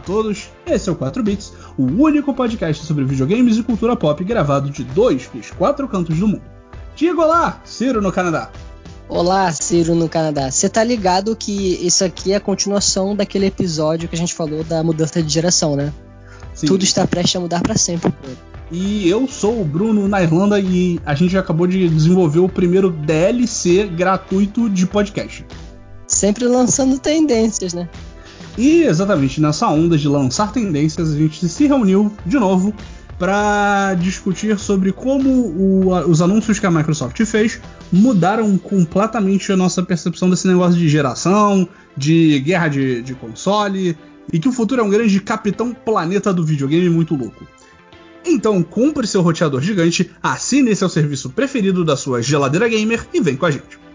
Todos, esse é o 4 Bits, o único podcast sobre videogames e cultura pop gravado de dois dos quatro cantos do mundo. Diga olá, Ciro no Canadá. Olá, Ciro no Canadá. Você tá ligado que isso aqui é a continuação daquele episódio que a gente falou da mudança de geração, né? Sim. Tudo está prestes a mudar para sempre. E eu sou o Bruno na Irlanda e a gente acabou de desenvolver o primeiro DLC gratuito de podcast. Sempre lançando tendências, né? E exatamente nessa onda de lançar tendências, a gente se reuniu de novo para discutir sobre como o, os anúncios que a Microsoft fez mudaram completamente a nossa percepção desse negócio de geração, de guerra de, de console, e que o futuro é um grande capitão planeta do videogame muito louco. Então compre seu roteador gigante, assine seu serviço preferido da sua geladeira gamer e vem com a gente.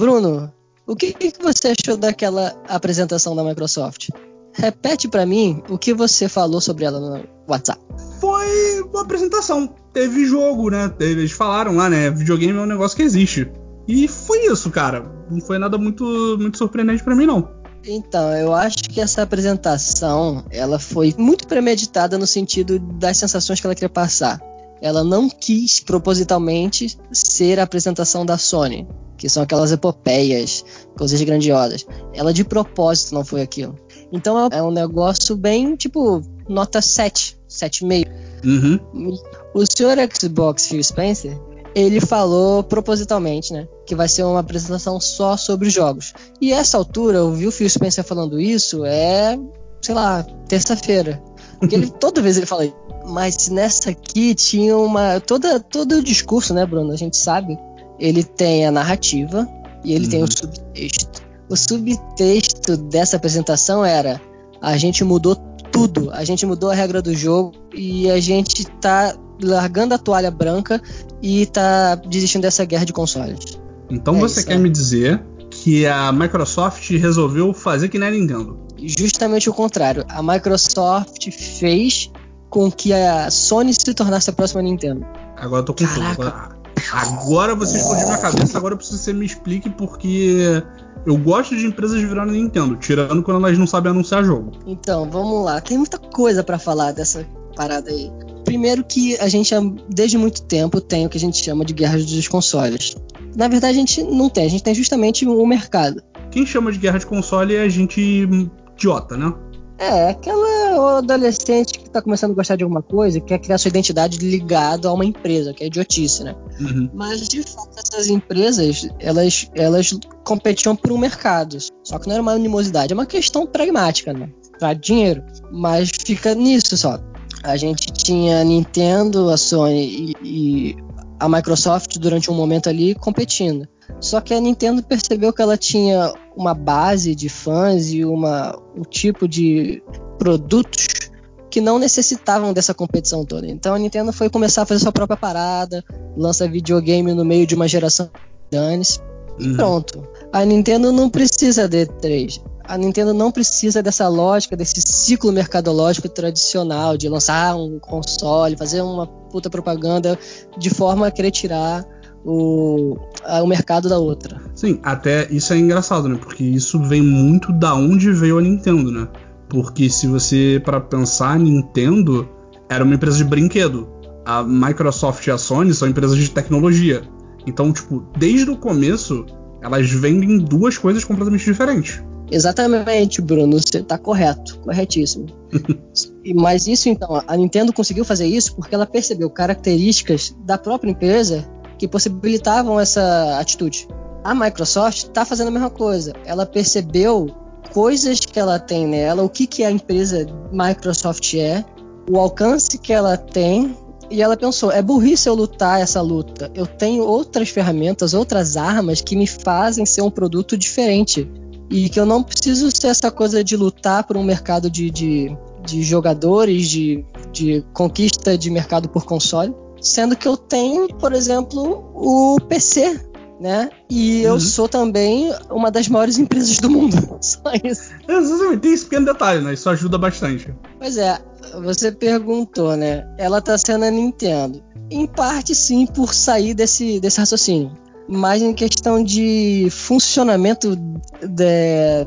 Bruno, o que, que você achou daquela apresentação da Microsoft? Repete para mim o que você falou sobre ela no WhatsApp. Foi uma apresentação. Teve jogo, né? Eles falaram lá, né? Videogame é um negócio que existe. E foi isso, cara. Não foi nada muito, muito surpreendente para mim, não. Então, eu acho que essa apresentação, ela foi muito premeditada no sentido das sensações que ela queria passar. Ela não quis propositalmente ser a apresentação da Sony que são aquelas epopeias, coisas grandiosas. Ela de propósito não foi aquilo. Então é um negócio bem tipo nota 7, 7,5. Uhum. O senhor Xbox Phil Spencer, ele falou propositalmente, né? Que vai ser uma apresentação só sobre jogos. E essa altura, ouvir o Phil Spencer falando isso é, sei lá, terça-feira. Porque ele, toda vez ele fala isso. Mas nessa aqui tinha uma. Toda, todo o discurso, né, Bruno? A gente sabe ele tem a narrativa e ele uhum. tem o uhum. subtexto. O subtexto dessa apresentação era: a gente mudou tudo, a gente mudou a regra do jogo e a gente tá largando a toalha branca e tá desistindo dessa guerra de consoles. Então é você isso, quer é. me dizer que a Microsoft resolveu fazer que nem a Nintendo? Justamente o contrário. A Microsoft fez com que a Sony se tornasse a próxima Nintendo. Agora eu tô com Caraca. Agora você explodiu minha cabeça, agora eu preciso que você me explique porque eu gosto de empresas virando Nintendo, tirando quando elas não sabem anunciar jogo. Então, vamos lá. Tem muita coisa para falar dessa parada aí. Primeiro que a gente desde muito tempo tem o que a gente chama de guerra dos consoles. Na verdade, a gente não tem, a gente tem justamente o mercado. Quem chama de guerra de console é a gente idiota, né? É, aquela adolescente que tá começando a gostar de alguma coisa e quer criar sua identidade ligado a uma empresa, que é idiotice, né? Uhum. Mas, de fato, essas empresas, elas, elas competiam por um mercado. Só que não era uma animosidade, é uma questão pragmática, né? Pra dinheiro. Mas fica nisso só. A gente tinha a Nintendo, a Sony e, e a Microsoft durante um momento ali competindo. Só que a Nintendo percebeu que ela tinha uma base de fãs e uma, um tipo de produtos que não necessitavam dessa competição toda. Então a Nintendo foi começar a fazer sua própria parada, lança videogame no meio de uma geração danes e uhum. pronto. A Nintendo não precisa de E3. A Nintendo não precisa dessa lógica, desse ciclo mercadológico tradicional de lançar um console, fazer uma puta propaganda de forma a querer tirar o, o mercado da outra. Sim, até isso é engraçado, né? Porque isso vem muito da onde veio a Nintendo, né? Porque se você para pensar, a Nintendo era uma empresa de brinquedo. A Microsoft e a Sony são empresas de tecnologia. Então, tipo, desde o começo, elas vendem duas coisas completamente diferentes. Exatamente, Bruno, você está correto, corretíssimo. Mas isso então, a Nintendo conseguiu fazer isso porque ela percebeu características da própria empresa que possibilitavam essa atitude. A Microsoft está fazendo a mesma coisa. Ela percebeu coisas que ela tem nela, o que, que a empresa Microsoft é, o alcance que ela tem, e ela pensou: é burrice eu lutar essa luta. Eu tenho outras ferramentas, outras armas que me fazem ser um produto diferente. E que eu não preciso ser essa coisa de lutar por um mercado de, de, de jogadores, de, de conquista de mercado por console Sendo que eu tenho, por exemplo, o PC, né? E eu uhum. sou também uma das maiores empresas do mundo. Só isso. Exatamente, tem esse pequeno detalhe, né? Isso ajuda bastante. Pois é. você perguntou, né? Ela tá sendo a Nintendo. Em parte, sim, por sair desse, desse raciocínio. Mas em questão de funcionamento de,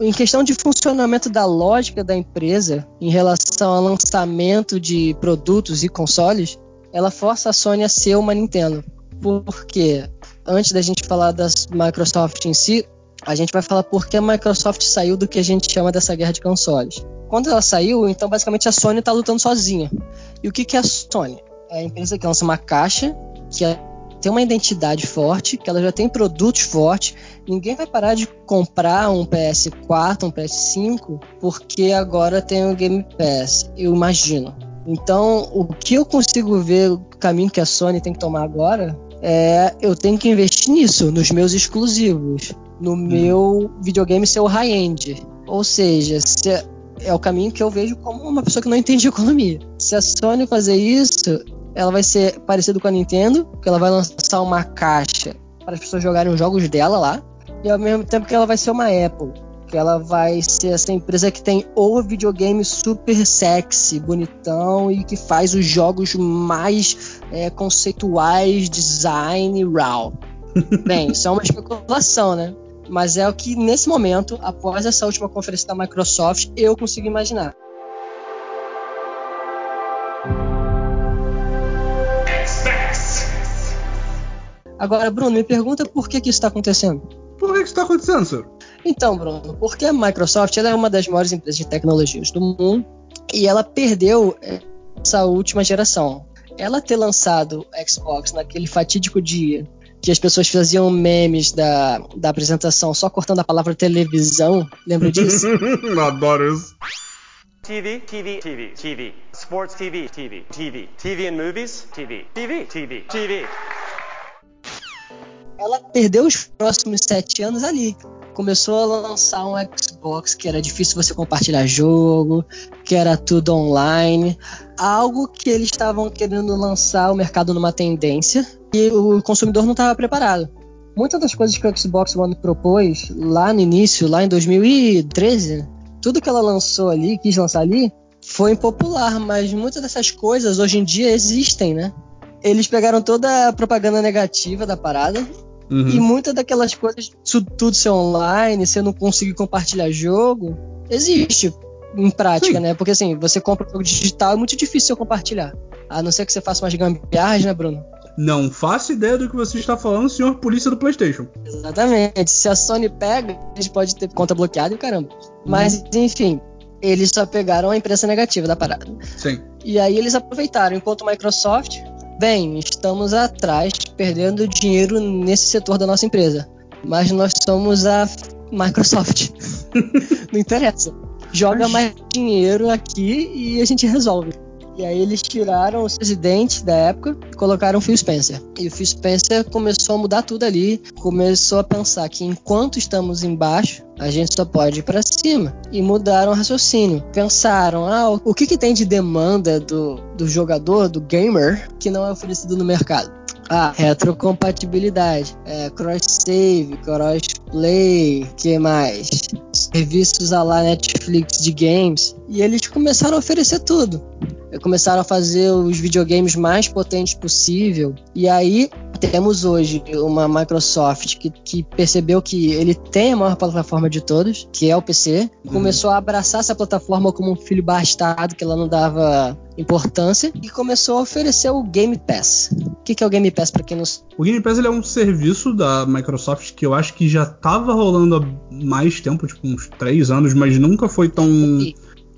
em questão de funcionamento da lógica da empresa em relação ao lançamento de produtos e consoles, ela força a Sony a ser uma Nintendo. Porque antes da gente falar das Microsoft em si, a gente vai falar por que a Microsoft saiu do que a gente chama dessa guerra de consoles. Quando ela saiu, então basicamente a Sony está lutando sozinha. E o que, que é a Sony? É a empresa que lança uma caixa que tem uma identidade forte, que ela já tem produtos fortes. Ninguém vai parar de comprar um PS4, um PS5, porque agora tem o Game Pass, eu imagino. Então, o que eu consigo ver o caminho que a Sony tem que tomar agora é eu tenho que investir nisso, nos meus exclusivos, no hum. meu videogame ser o high-end. Ou seja, se é o caminho que eu vejo como uma pessoa que não entende economia. Se a Sony fazer isso, ela vai ser parecida com a Nintendo, que ela vai lançar uma caixa para as pessoas jogarem os jogos dela lá, e ao mesmo tempo que ela vai ser uma Apple, que ela vai ser essa empresa que tem o videogame super sexy, bonitão e que faz os jogos mais é, conceituais, design, raw. Bem, isso é uma especulação, né? Mas é o que nesse momento, após essa última conferência da Microsoft, eu consigo imaginar. Agora, Bruno, me pergunta por que, que isso está acontecendo. Por que, que isso está acontecendo, senhor? Então, Bruno, porque a Microsoft é uma das maiores empresas de tecnologias do mundo e ela perdeu essa última geração. Ela ter lançado o Xbox naquele fatídico dia que as pessoas faziam memes da, da apresentação só cortando a palavra televisão, lembra disso? Adoro isso. TV, TV, TV, TV. Sports TV, TV, TV. TV and movies, TV, TV, TV, TV ela perdeu os próximos sete anos ali. Começou a lançar um Xbox que era difícil você compartilhar jogo, que era tudo online, algo que eles estavam querendo lançar o mercado numa tendência e o consumidor não estava preparado. Muitas das coisas que o Xbox One propôs lá no início, lá em 2013, tudo que ela lançou ali, quis lançar ali, foi impopular, mas muitas dessas coisas hoje em dia existem, né? Eles pegaram toda a propaganda negativa da parada Uhum. E muitas daquelas coisas, tudo ser online, você não conseguir compartilhar jogo, existe em prática, Sim. né? Porque assim, você compra o jogo digital, é muito difícil você compartilhar. A não ser que você faça umas gambiarras, né, Bruno? Não faço ideia do que você está falando, senhor polícia do PlayStation. Exatamente. Se a Sony pega, a gente pode ter conta bloqueada e caramba. Mas, uhum. enfim, eles só pegaram a imprensa negativa da parada. Sim. E aí eles aproveitaram, enquanto a Microsoft Bem, estamos atrás, perdendo dinheiro nesse setor da nossa empresa. Mas nós somos a Microsoft. Não interessa. Joga mais dinheiro aqui e a gente resolve. E aí eles tiraram o presidente da época e colocaram o Phil Spencer. E o Phil Spencer começou a mudar tudo ali, começou a pensar que enquanto estamos embaixo, a gente só pode ir para cima. E mudaram o raciocínio. Pensaram, ah, o que, que tem de demanda do, do jogador, do gamer, que não é oferecido no mercado? Ah, retrocompatibilidade, é, cross-save, cross-play, que mais? Serviços a lá Netflix de games. E eles começaram a oferecer tudo começaram a fazer os videogames mais potentes possível. E aí temos hoje uma Microsoft que, que, percebeu que ele tem a maior plataforma de todas, que é o PC. Uhum. Começou a abraçar essa plataforma como um filho bastardo que ela não dava importância e começou a oferecer o Game Pass. O que, que é o Game Pass para quem não O Game Pass é um serviço da Microsoft que eu acho que já estava rolando há mais tempo, tipo uns três anos, mas nunca foi tão,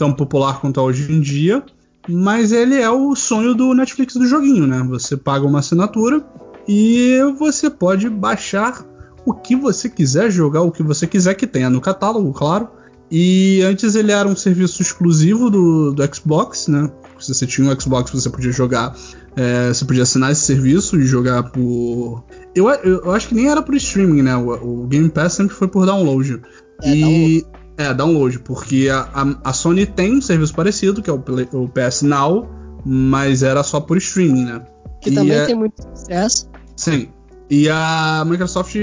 tão popular quanto é hoje em dia. Mas ele é o sonho do Netflix do joguinho, né? Você paga uma assinatura e você pode baixar o que você quiser, jogar o que você quiser que tenha no catálogo, claro. E antes ele era um serviço exclusivo do, do Xbox, né? Se você tinha um Xbox, você podia jogar. É, você podia assinar esse serviço e jogar por. Eu, eu, eu, acho que nem era por streaming, né? O, o Game Pass sempre foi por download. É, e. Download. É, download, porque a, a, a, Sony tem um serviço parecido, que é o, o, PS Now, mas era só por streaming, né? Que e também é, tem muito sucesso. Sim. E a Microsoft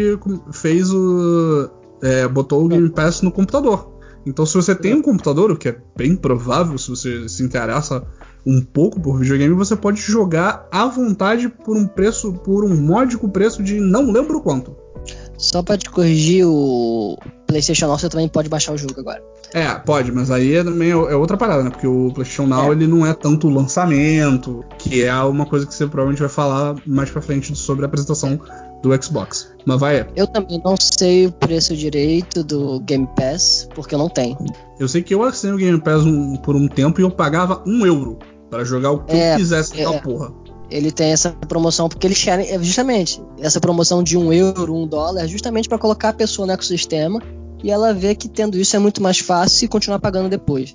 fez o. É, botou o Game Pass no computador. Então, se você tem um computador, o que é bem provável se você se interessa um pouco por videogame, você pode jogar à vontade por um preço, por um módico preço de não lembro quanto. Só pra te corrigir, o PlayStation Now você também pode baixar o jogo agora. É, pode, mas aí é, também é outra parada, né? Porque o PlayStation Now é. ele não é tanto lançamento, que é uma coisa que você provavelmente vai falar mais pra frente sobre a apresentação do Xbox. Mas vai. Eu também não sei o preço direito do Game Pass, porque eu não tenho. Eu sei que eu assinei o Game Pass um, por um tempo e eu pagava um euro para jogar o que é, eu quisesse naquela é, porra. Ele tem essa promoção porque eles querem, é justamente, essa promoção de um euro, um dólar, é justamente para colocar a pessoa no ecossistema e ela vê que tendo isso é muito mais fácil e continuar pagando depois.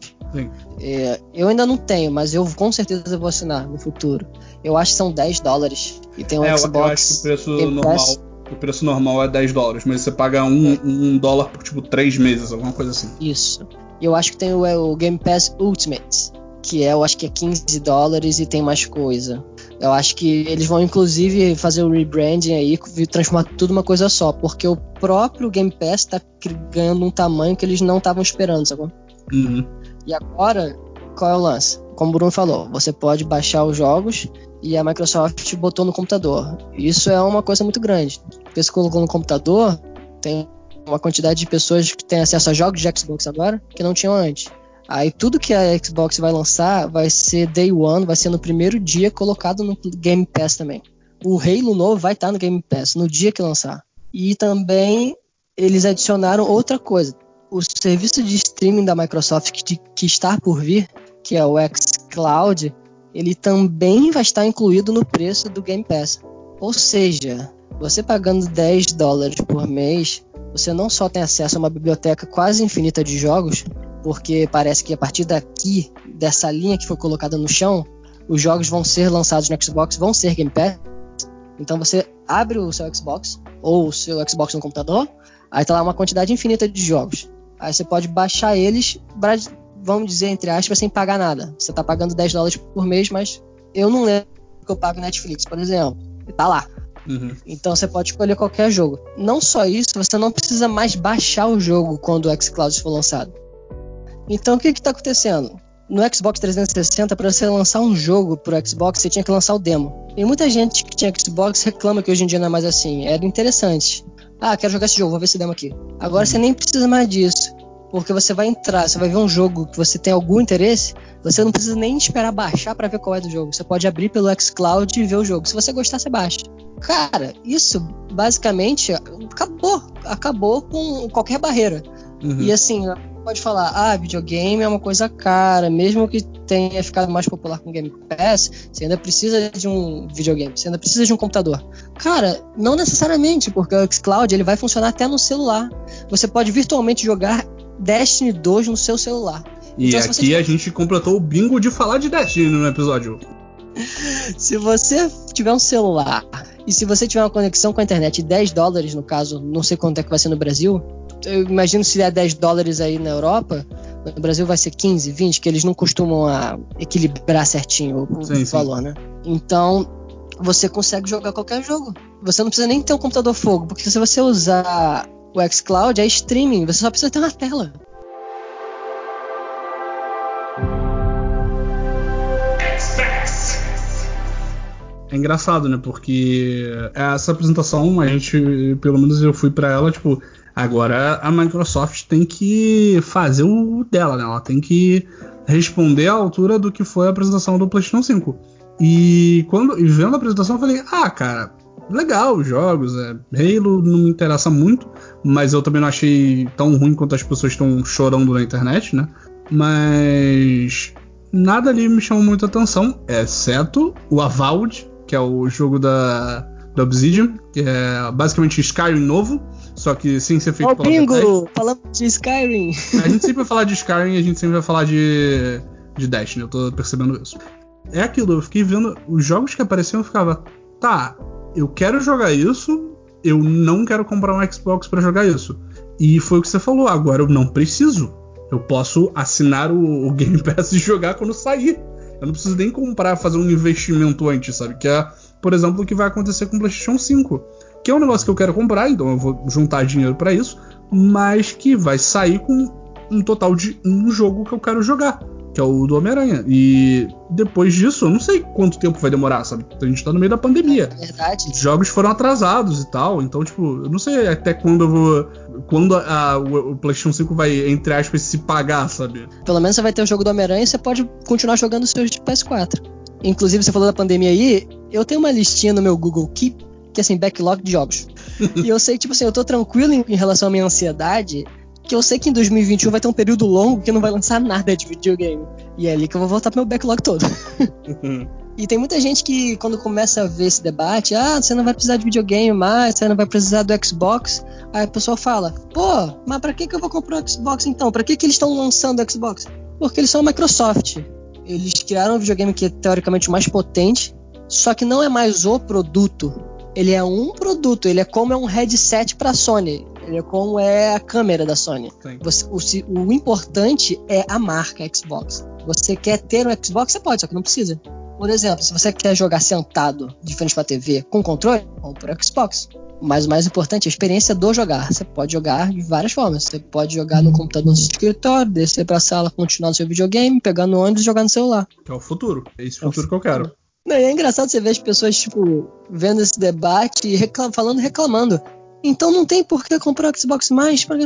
É, eu ainda não tenho, mas eu com certeza vou assinar no futuro. Eu acho que são 10 dólares. E tem um é, Xbox. Eu acho que o preço normal. O preço normal é 10 dólares, mas você paga um, um dólar por tipo 3 meses, alguma coisa assim. Isso. E eu acho que tem o, é, o Game Pass Ultimate, que é, eu acho que é 15 dólares e tem mais coisa. Eu acho que eles vão inclusive fazer o rebranding aí e transformar tudo uma coisa só, porque o próprio Game Pass está ganhando um tamanho que eles não estavam esperando, sabe? Uhum. E agora, qual é o lance? Como o Bruno falou, você pode baixar os jogos e a Microsoft botou no computador. Isso é uma coisa muito grande. Porque se colocou no computador, tem uma quantidade de pessoas que têm acesso a jogos de Xbox agora que não tinham antes. Aí tudo que a Xbox vai lançar vai ser day one, vai ser no primeiro dia colocado no Game Pass também. O Halo novo vai estar no Game Pass no dia que lançar. E também eles adicionaram outra coisa. O serviço de streaming da Microsoft que, que está por vir, que é o xCloud, ele também vai estar incluído no preço do Game Pass. Ou seja, você pagando 10 dólares por mês, você não só tem acesso a uma biblioteca quase infinita de jogos, porque parece que a partir daqui, dessa linha que foi colocada no chão, os jogos vão ser lançados no Xbox, vão ser Game Pass. Então você abre o seu Xbox ou o seu Xbox no computador, aí tá lá uma quantidade infinita de jogos. Aí você pode baixar eles, vamos dizer entre aspas, sem pagar nada. Você tá pagando 10 dólares por mês, mas eu não lembro que eu pago Netflix, por exemplo. Tá lá. Uhum. Então você pode escolher qualquer jogo. Não só isso, você não precisa mais baixar o jogo quando o xCloud for lançado. Então o que está acontecendo? No Xbox 360, para você lançar um jogo pro Xbox, você tinha que lançar o demo. E muita gente que tinha Xbox reclama que hoje em dia não é mais assim. Era interessante. Ah, quero jogar esse jogo, vou ver esse demo aqui. Agora você nem precisa mais disso. Porque você vai entrar, você vai ver um jogo que você tem algum interesse, você não precisa nem esperar baixar para ver qual é do jogo. Você pode abrir pelo xCloud e ver o jogo. Se você gostar, você baixa. Cara, isso basicamente acabou. Acabou com qualquer barreira. Uhum. E assim, pode falar, ah, videogame é uma coisa cara, mesmo que tenha ficado mais popular com o Game Pass, você ainda precisa de um videogame, você ainda precisa de um computador. Cara, não necessariamente, porque o xCloud ele vai funcionar até no celular. Você pode virtualmente jogar Destiny 2 no seu celular. E então, aqui tiver... a gente completou o bingo de falar de Destiny no episódio. se você tiver um celular e se você tiver uma conexão com a internet, 10 dólares no caso, não sei quanto é que vai ser no Brasil, eu imagino se der 10 dólares aí na Europa, no Brasil vai ser 15, 20, que eles não costumam a, equilibrar certinho o, sim, valor, sim. né? Então, você consegue jogar qualquer jogo. Você não precisa nem ter um computador fogo, porque se você usar o xCloud, é streaming, você só precisa ter uma tela. É engraçado, né? Porque essa apresentação, a gente, pelo menos eu fui para ela, tipo, Agora a Microsoft tem que fazer o dela, né? Ela tem que responder à altura do que foi a apresentação do PlayStation 5. E quando e vendo a apresentação eu falei: "Ah, cara, legal os jogos, é, Halo não me interessa muito, mas eu também não achei tão ruim quanto as pessoas estão chorando na internet, né? Mas nada ali me chamou muita atenção, exceto o Avowed, que é o jogo da, da Obsidian, que é basicamente Skyrim novo, só que sem ser feito oh, pela bingo! Bethesda. Falando de Skyrim. A gente sempre vai falar de Skyrim e a gente sempre vai falar de, de Destiny, eu tô percebendo isso. É aquilo, eu fiquei vendo os jogos que apareciam eu ficava, tá, eu quero jogar isso, eu não quero comprar um Xbox para jogar isso. E foi o que você falou, agora eu não preciso. Eu posso assinar o, o Game Pass e jogar quando sair. Eu não preciso nem comprar, fazer um investimento antes, sabe? Que é, por exemplo, o que vai acontecer com o PlayStation 5 que é um negócio que eu quero comprar, então eu vou juntar dinheiro para isso, mas que vai sair com um total de um jogo que eu quero jogar que é o do Homem-Aranha. E depois disso, eu não sei quanto tempo vai demorar, sabe? A gente tá no meio da pandemia. É verdade. Os jogos foram atrasados e tal, então, tipo, eu não sei até quando eu vou. Quando a, a, o, PlayStation 5 vai, entre aspas, se pagar, sabe? Pelo menos você vai ter o jogo do Homem-Aranha e você pode continuar jogando os seus de PS4. Inclusive, você falou da pandemia aí, eu tenho uma listinha no meu Google Keep, que é assim, backlog de jogos. e eu sei tipo assim, eu tô tranquilo em, em relação à minha ansiedade que eu sei que em 2021 vai ter um período longo que não vai lançar nada de videogame. E é ali que eu vou voltar pro meu backlog todo. e tem muita gente que, quando começa a ver esse debate, ah, você não vai precisar de videogame mais, você não vai precisar do Xbox. Aí a pessoa fala, pô, mas pra que, que eu vou comprar um Xbox então? Pra que, que eles estão lançando o Xbox? Porque eles são a Microsoft. Eles criaram um videogame que é teoricamente o mais potente, só que não é mais o produto. Ele é um produto, ele é como é um headset pra Sony. Ele é como é a câmera da Sony. Você, o, o, importante é a marca Xbox. Você quer ter um Xbox, você pode, só que não precisa. Por exemplo, se você quer jogar sentado de frente para a TV com controle, compra o Xbox. Mas o mais importante é a experiência do jogar. Você pode jogar de várias formas. Você pode jogar no computador no seu escritório, descer para a sala, continuar no seu videogame, pegar no ônibus e jogar no celular. É o futuro. É esse futuro é que eu quero. Não, é engraçado você ver as pessoas, tipo, vendo esse debate e reclam falando reclamando. Então não tem por que comprar o Xbox mais. Pra...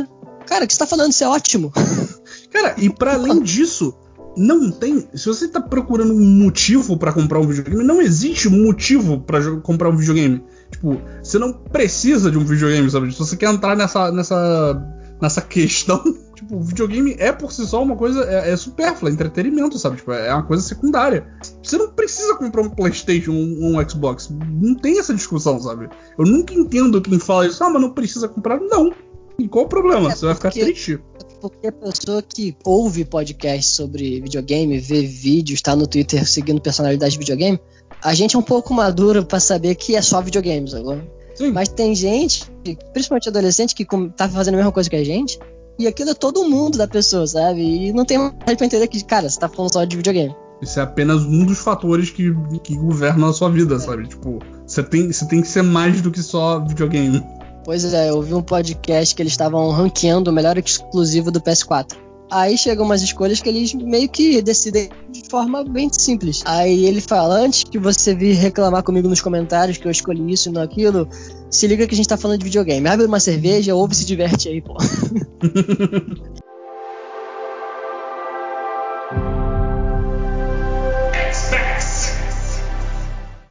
Cara, o que você tá falando? Isso é ótimo. Cara, e para além disso, não tem. Se você tá procurando um motivo para comprar um videogame, não existe motivo para comprar um videogame. Tipo, você não precisa de um videogame, sabe? Se você quer entrar nessa, nessa, nessa questão, tipo, o videogame é por si só uma coisa. É, é supérflua, é entretenimento, sabe? Tipo, é uma coisa secundária. Você não precisa comprar um PlayStation ou um, um, Xbox. Não tem essa discussão, sabe? Eu nunca entendo quem fala isso, ah, mas não precisa comprar. Não. E qual o problema? É você vai ficar triste. Porque a pessoa que ouve podcast sobre videogame, vê vídeos, tá no Twitter seguindo personalidade de videogame, a gente é um pouco maduro para saber que é só videogames agora. Sim. Mas tem gente, principalmente adolescente, que tá fazendo a mesma coisa que a gente, e aquilo é todo mundo da pessoa, sabe? E não tem mais pra entender que, cara, você tá falando só de videogame. Isso é apenas um dos fatores que, que governam a sua vida, é. sabe? Tipo, você tem, você tem que ser mais do que só videogame. Pois é, eu vi um podcast que eles estavam ranqueando o melhor exclusivo do PS4. Aí chegam umas escolhas que eles meio que decidem de forma bem simples. Aí ele fala: antes que você vir reclamar comigo nos comentários que eu escolhi isso e não aquilo, se liga que a gente tá falando de videogame. Abre uma cerveja, ouve e se diverte aí, pô.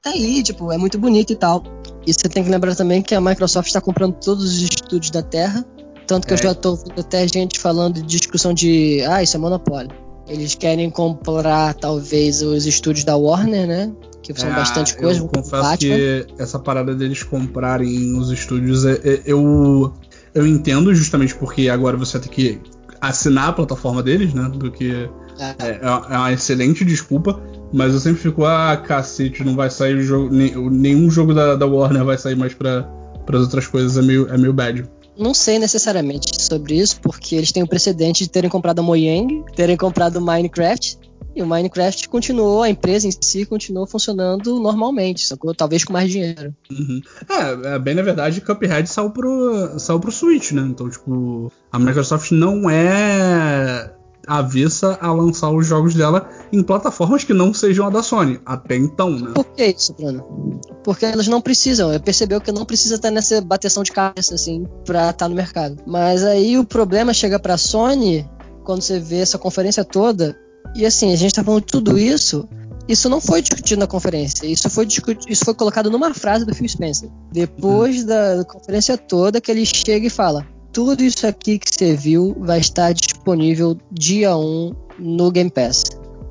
tá aí, tipo, é muito bonito e tal. E você tem que lembrar também que a Microsoft está comprando todos os estúdios da Terra. Tanto que é. eu já tô ouvindo até gente falando de discussão de. Ah, isso é monopólio. Eles querem comprar, talvez, os estúdios da Warner, né? Que são é, bastante coisa. Eu confesso Batman. que essa parada deles comprarem os estúdios, é, é, eu, eu entendo justamente porque agora você tem que assinar a plataforma deles, né? Do que é. é, é uma excelente desculpa. Mas eu sempre fico, ah, cacete, não vai sair jogo, nenhum jogo da, da Warner vai sair mais para as outras coisas, é meio, é meio bad. Não sei necessariamente sobre isso, porque eles têm o precedente de terem comprado a Mojang, terem comprado o Minecraft, e o Minecraft continuou, a empresa em si continuou funcionando normalmente, sacou? Talvez com mais dinheiro. Uhum. É, é, bem na verdade, Cuphead saiu pro, saiu pro Switch, né? Então, tipo, a Microsoft não é avessa a lançar os jogos dela em plataformas que não sejam a da Sony, até então, né? Por que isso, Bruno? Porque elas não precisam, percebeu que não precisa estar nessa bateção de cabeça, assim, pra estar no mercado. Mas aí o problema chega pra Sony, quando você vê essa conferência toda, e assim, a gente tá falando de tudo isso, isso não foi discutido na conferência, isso foi, isso foi colocado numa frase do Phil Spencer. Depois hum. da conferência toda, que ele chega e fala: tudo isso aqui que você viu vai estar disponível dia 1 no Game Pass.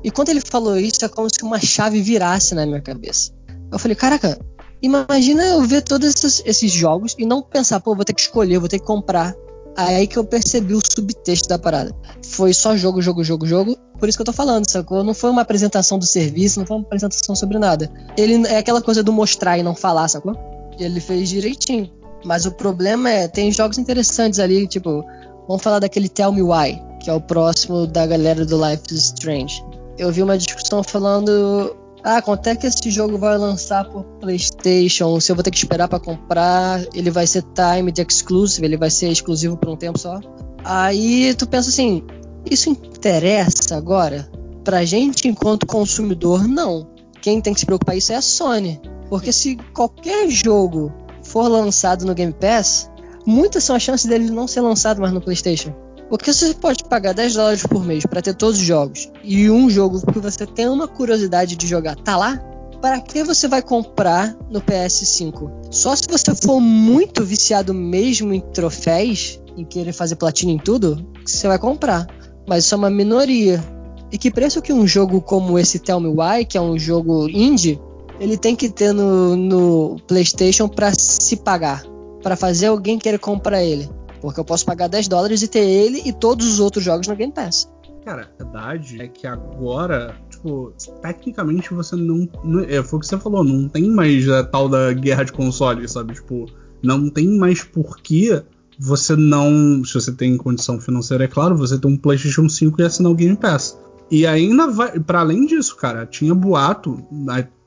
E quando ele falou isso, é como se uma chave virasse na minha cabeça. Eu falei, caraca, imagina eu ver todos esses, esses jogos e não pensar, pô, vou ter que escolher, vou ter que comprar. Aí que eu percebi o subtexto da parada. Foi só jogo, jogo, jogo, jogo. Por isso que eu tô falando, sacou? Não foi uma apresentação do serviço, não foi uma apresentação sobre nada. Ele é aquela coisa do mostrar e não falar, sacou? E ele fez direitinho. Mas o problema é, tem jogos interessantes ali, tipo, vamos falar daquele Tell Me Why, que é o próximo da galera do Life is Strange. Eu vi uma discussão falando, ah, quanto é que esse jogo vai lançar por PlayStation? Se eu vou ter que esperar para comprar, ele vai ser timed exclusive, ele vai ser exclusivo por um tempo só. Aí tu pensa assim, isso interessa agora? Pra gente, enquanto consumidor, não. Quem tem que se preocupar isso é a Sony. Porque se qualquer jogo for lançado no Game Pass, muitas são as chances dele não ser lançado mais no PlayStation. Porque você pode pagar 10 dólares por mês para ter todos os jogos e um jogo que você tem uma curiosidade de jogar tá lá, para que você vai comprar no PS5? Só se você for muito viciado mesmo em troféus e querer fazer platina em tudo, você vai comprar. Mas isso é uma minoria. E que preço que um jogo como esse Tell Me Why, que é um jogo indie, ele tem que ter no, no PlayStation para se pagar, para fazer alguém querer comprar ele? Porque eu posso pagar 10 dólares e ter ele e todos os outros jogos no Game Pass. Cara, a verdade é que agora, tipo, tecnicamente você não. não é, foi o que você falou, não tem mais a tal da guerra de consoles, sabe? Tipo, não tem mais porquê você não. Se você tem condição financeira, é claro, você tem um PlayStation 5 e assinar o Game Pass. E ainda vai. para além disso, cara, tinha boato,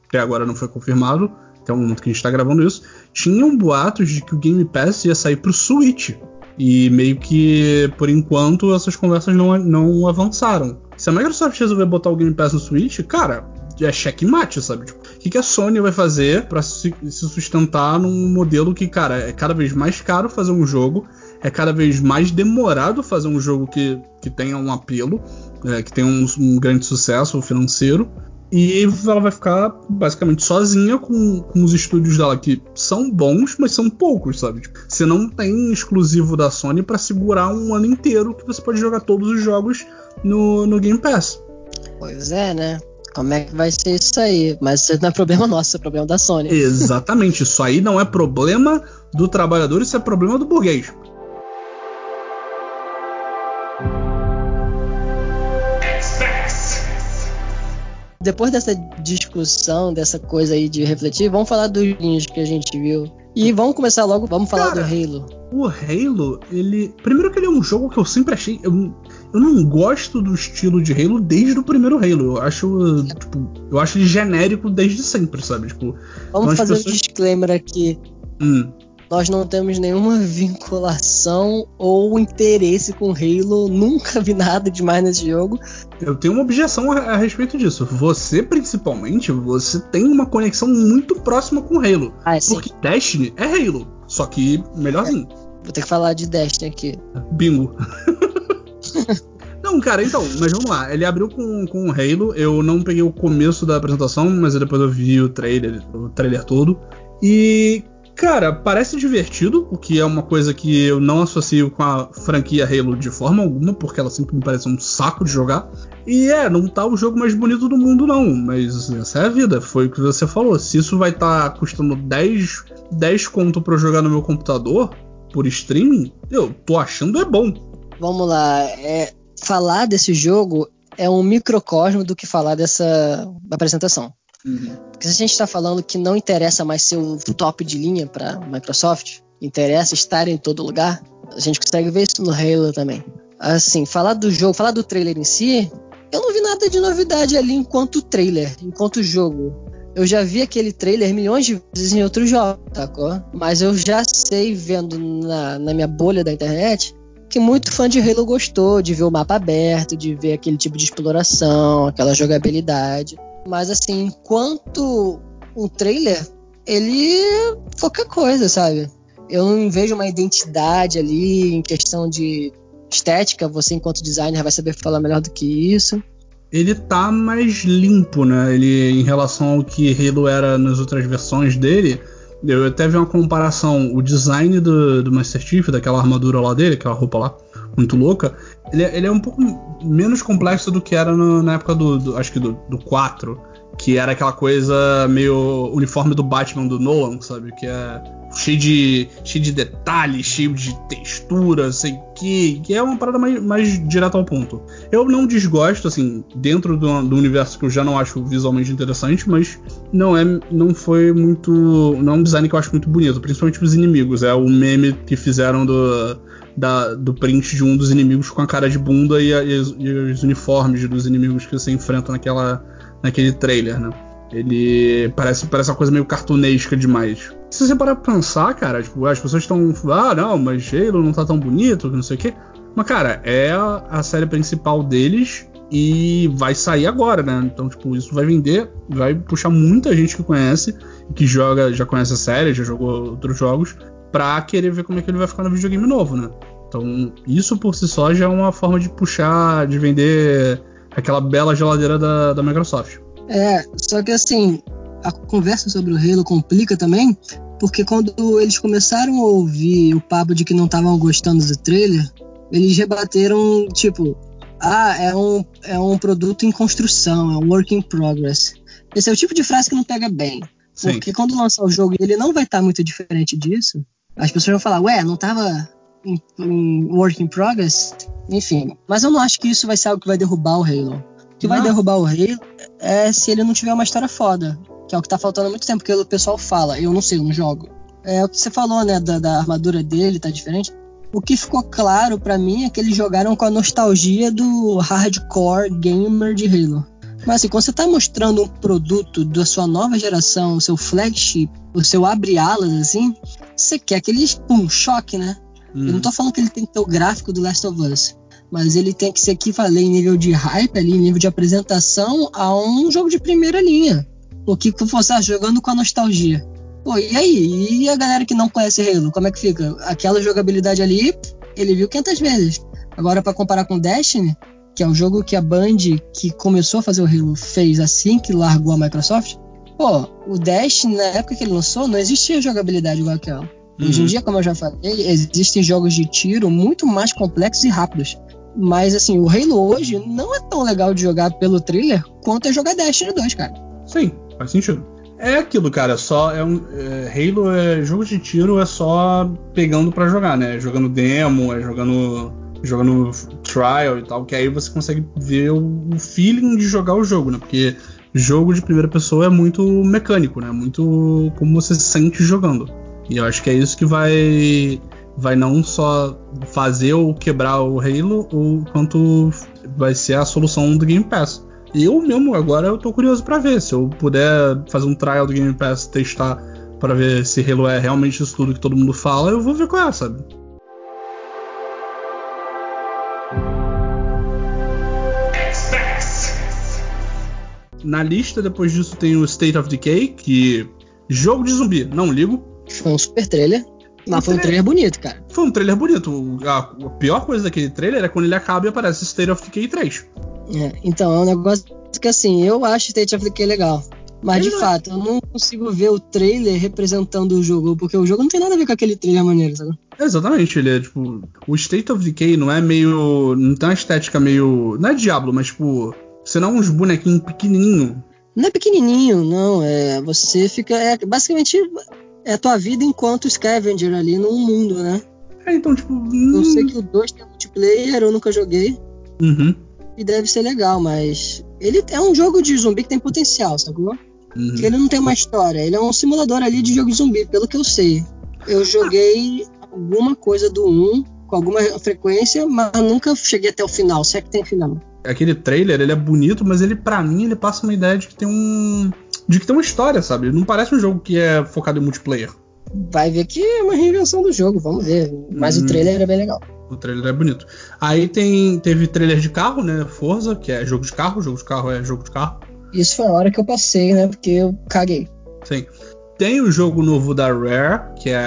até agora não foi confirmado, até o momento que a gente tá gravando isso, tinham boatos de que o Game Pass ia sair pro Switch. E meio que, por enquanto, essas conversas não, não avançaram. Se a Microsoft resolver botar o Game Pass no Switch, cara, é checkmate, sabe? Tipo, o que, que a Sony vai fazer para se, se sustentar num modelo que, cara, é cada vez mais caro fazer um jogo, é cada vez mais demorado fazer um jogo que, que tenha um apelo, é, que tenha um, um grande sucesso financeiro. E ela vai ficar basicamente sozinha com, com os estúdios dela que são bons, mas são poucos, sabe? Tipo, você não tem exclusivo da Sony para segurar um ano inteiro que você pode jogar todos os jogos no, no Game Pass. Pois é, né? Como é que vai ser isso aí? Mas isso não é problema nosso, é problema da Sony. Exatamente, isso aí não é problema do trabalhador, isso é problema do burguês. Depois dessa discussão, dessa coisa aí de refletir, vamos falar dos joguinhos que a gente viu. E vamos começar logo, vamos falar Cara, do Halo. O Halo, ele. Primeiro que ele é um jogo que eu sempre achei. Eu, eu não gosto do estilo de Halo desde o primeiro Halo. Eu acho. Tipo, eu acho ele genérico desde sempre, sabe? Tipo. Vamos fazer pessoas... um disclaimer aqui. Hum nós não temos nenhuma vinculação ou interesse com Halo, nunca vi nada demais nesse jogo. Eu tenho uma objeção a, a, respeito disso. Você, principalmente, você tem uma conexão muito próxima com Halo. Ah, é porque Destiny é Halo, só que melhorzinho. É, vou ter que falar de Destiny aqui. Bingo. Não, cara, então, mas vamos lá. Ele abriu com, com o Halo. Eu não peguei o começo da apresentação, mas depois eu vi o trailer, o trailer todo. E, Cara, parece divertido, o que é uma coisa que eu não associo com a franquia Halo de forma alguma, porque ela sempre me parece um saco de jogar. E é, não tá o jogo mais bonito do mundo, não, mas essa é a vida, foi o que você falou. Se isso vai estar tá custando 10, 10 conto pra eu jogar no meu computador, por streaming, eu tô achando é bom. Vamos lá, é, falar desse jogo é um microcosmo do que falar dessa apresentação. Uhum. Porque se a gente está falando que não interessa mais ser o top de linha para Microsoft, interessa estar em todo lugar, a gente consegue ver isso no Halo também. Assim, falar do jogo, falar do trailer em si, eu não vi nada de novidade ali enquanto trailer, enquanto jogo. Eu já vi aquele trailer milhões de vezes em outros jogos, sacou? Mas eu já sei, vendo na, na minha bolha da internet, que muito fã de Halo gostou de ver o mapa aberto, de ver aquele tipo de exploração, aquela jogabilidade. Mas assim, enquanto um trailer, ele é qualquer coisa, sabe? Eu não vejo uma identidade ali em questão de estética. Você, enquanto designer, vai saber falar melhor do que isso. Ele tá mais limpo, né? Ele, em relação ao que Halo era nas outras versões dele, eu até vi uma comparação. O design do, do Master Chief, daquela armadura lá dele, aquela roupa lá, muito louca, ele, é, ele é um pouco menos complexo do que era no, na época do, do, Acho que do, do 4. Que era aquela coisa meio uniforme do Batman do Nolan, sabe? Que é cheio de, cheio de detalhes, cheio de textura, sei que, que é uma parada mais, mais direta ao ponto. Eu não desgosto, assim, dentro do, do, universo que eu já não acho visualmente interessante, mas não é, não foi muito, não é um design que eu acho muito bonito, principalmente os inimigos. É o meme que fizeram do da, do print de um dos inimigos com a cara de bunda e, a, e, os, e, os, uniformes dos inimigos que você enfrenta naquela, naquele trailer, né? Ele parece, parece uma coisa meio cartunesca demais. Se você parar pra pensar, cara, tipo, as pessoas estão. Ah, não, mas Halo não tá tão bonito, não sei o quê. Mas, cara, é a série principal deles e vai sair agora, né? Então, tipo, isso vai vender, vai puxar muita gente que conhece, que joga, já conhece a série, já jogou outros jogos, pra querer ver como é que ele vai ficar no videogame novo, né? Então, isso por si só já é uma forma de puxar, de vender aquela bela geladeira da, da Microsoft. É, só que assim, a conversa sobre o Halo complica também, porque quando eles começaram a ouvir o papo de que não estavam gostando do trailer, eles rebateram, tipo, ah, é um, é um produto em construção, é um work in progress. Esse é o tipo de frase que não pega bem. Sim. Porque quando lançar o jogo ele não vai estar tá muito diferente disso, as pessoas vão falar, ué, não estava em, em work in progress? Enfim. Mas eu não acho que isso vai ser algo que vai derrubar o Halo. O que não. vai derrubar o Halo é se ele não tiver uma história foda. Que é o que tá faltando há muito tempo, porque o pessoal fala, eu não sei, eu não jogo. É o que você falou, né, da, da armadura dele, tá diferente. O que ficou claro para mim é que eles jogaram com a nostalgia do hardcore gamer de Halo. Mas assim, quando você tá mostrando um produto da sua nova geração, o seu flagship, o seu abre-alas, assim, você quer aquele um choque, né? Hum. Eu não tô falando que ele tem que ter o gráfico do Last of Us, mas ele tem que se equivaler em nível de hype ali, em nível de apresentação, a um jogo de primeira linha. O que você tá jogando com a nostalgia. Pô, e aí? E a galera que não conhece Halo, como é que fica? Aquela jogabilidade ali, ele viu 500 vezes. Agora, para comparar com Destiny, que é um jogo que a Band, que começou a fazer o Halo, fez assim que largou a Microsoft, pô, o Destiny, na época que ele lançou, não existia jogabilidade igual aquela. Uhum. Hoje em dia, como eu já falei, existem jogos de tiro muito mais complexos e rápidos. Mas, assim, o Halo hoje não é tão legal de jogar pelo trailer quanto é jogar Destiny 2, cara. Sim, faz sentido. É aquilo, cara, só é um é, Halo é jogo de tiro é só pegando para jogar, né? Jogando demo, é jogando jogando trial e tal, que aí você consegue ver o, o feeling de jogar o jogo, né? Porque jogo de primeira pessoa é muito mecânico, né? Muito como você se sente jogando. E eu acho que é isso que vai vai não só fazer ou quebrar o Halo, ou quanto vai ser a solução do Game Pass. Eu mesmo agora eu tô curioso para ver se eu puder fazer um trial do Game Pass, testar para ver se Halo é realmente isso tudo que todo mundo fala, eu vou ver qual é, sabe? Na lista depois disso tem o State of Decay, que jogo de zumbi, não ligo. Foi um super trailer. Mas foi um trailer bonito, cara. Foi um trailer bonito. A, a, pior coisa daquele trailer é quando ele acaba e aparece State of Decay 3. É, então, é um negócio que assim, eu acho State of Decay legal. Mas ele de. É. fato, eu não consigo ver o trailer representando o jogo, porque o jogo não tem nada a ver com aquele trailer maneiro, sabe? Exatamente, ele é tipo. O State of Decay não é meio. Não tem uma estética meio. Não é Diablo, mas tipo. Você não é uns bonequinhos pequenininhos. Não é pequenininho, não. É, você fica. É, basicamente é a tua vida enquanto scavenger ali num mundo, né? É, então, tipo. Eu sei que o 2 tem multiplayer, eu nunca joguei. Uhum. E deve ser legal, mas. Ele é um jogo de zumbi que tem potencial, sacou? Uhum. Ele não tem uma história, ele é um simulador ali de jogo de zumbi, pelo que eu sei. Eu joguei alguma coisa do 1 com alguma frequência, mas nunca cheguei até o final, se é que tem final. Aquele trailer, ele é bonito, mas ele, para mim, ele passa uma ideia de que tem um de que tem uma história, sabe? Não parece um jogo que é focado em multiplayer. Vai ver que é uma reinvenção do jogo, vamos ver. Mas hum, o trailer é bem legal. O trailer é bonito. Aí tem, teve trailer de carro, né? Forza, que é jogo de carro, jogo de carro é jogo de carro. Isso foi a hora que eu passei, né? Porque eu caguei. Sim. Tem o jogo novo da Rare, que é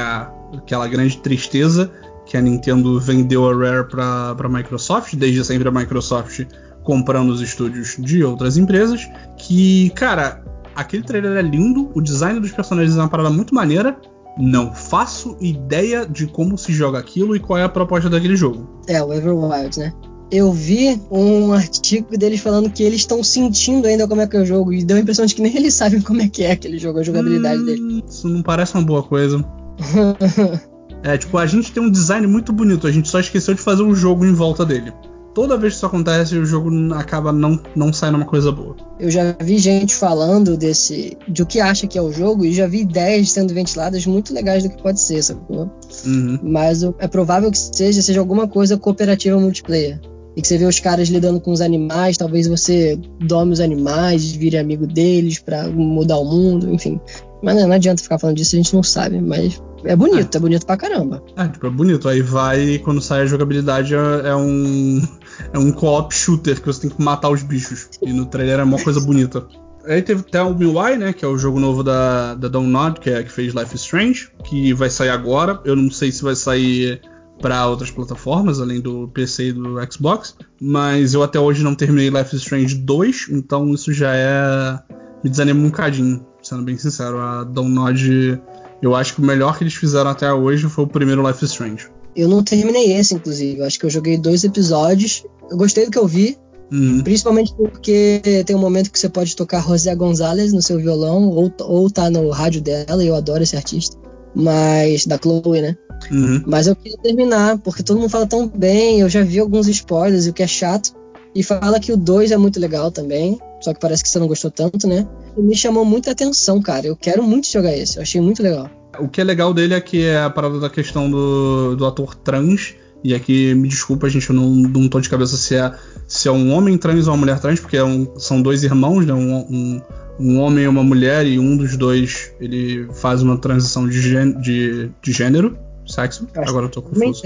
aquela grande tristeza que a Nintendo vendeu a Rare para a Microsoft, desde sempre a Microsoft comprando os estúdios de outras empresas. Que, cara, aquele trailer é lindo, o design dos personagens é uma parada muito maneira. Não faço ideia de como se joga aquilo e qual é a proposta daquele jogo. É, o Everwild, né? Eu vi um artigo deles falando que eles estão sentindo ainda como é que é o jogo e deu a impressão de que nem eles sabem como é que é aquele jogo, a jogabilidade hum, dele. Isso não parece uma boa coisa. é, tipo, a gente tem um design muito bonito, a gente só esqueceu de fazer um jogo em volta dele toda vez que isso acontece, o jogo acaba não, não saindo uma coisa boa. Eu já vi gente falando desse. de o que acha que é o jogo, e já vi ideias sendo ventiladas muito legais do que pode ser, sacou? Uhum. Mas é provável que seja, seja alguma coisa cooperativa multiplayer. E que você vê os caras lidando com os animais, talvez você dome os animais, vire amigo deles para mudar o mundo, enfim. Mas não, não, adianta ficar falando disso, a gente não sabe. Mas É bonito, é, é bonito pra caramba. É, tipo, é bonito. Aí vai, quando sai a jogabilidade, é, é um. É um co-op shooter que você tem que matar os bichos. E no trailer é uma coisa bonita. Aí teve até o Miwai, né? Que é o jogo novo da, da Download, que é que fez Life is Strange, que vai sair agora. Eu não sei se vai sair para outras plataformas, além do PC e do Xbox. Mas eu até hoje não terminei Life is Strange 2, então isso já é. me desanima um bocadinho, sendo bem sincero. A Download, eu acho que o melhor que eles fizeram até hoje foi o primeiro Life is Strange. Eu não terminei esse, inclusive. Eu acho que eu joguei dois episódios. Eu gostei do que eu vi. Uhum. Principalmente porque tem um momento que você pode tocar José Gonzalez no seu violão, ou, ou tá no rádio dela, e eu adoro esse artista. Mas. da Chloe, né? Uhum. Mas eu queria terminar, porque todo mundo fala tão bem, eu já vi alguns spoilers, o que é chato. E fala que o 2 é muito legal também, só que parece que você não gostou tanto, né? E me chamou muita atenção, cara. Eu quero muito jogar esse, eu achei muito legal. O que é legal dele é que é a parada da questão do, do ator trans. E aqui, me desculpa, gente, eu não, não tô de cabeça se é, se é um homem trans ou uma mulher trans, porque é um, são dois irmãos, né? Um, um, um, homem e uma mulher, e um dos dois ele faz uma transição de, de, de gênero sexo. Agora eu tô confuso.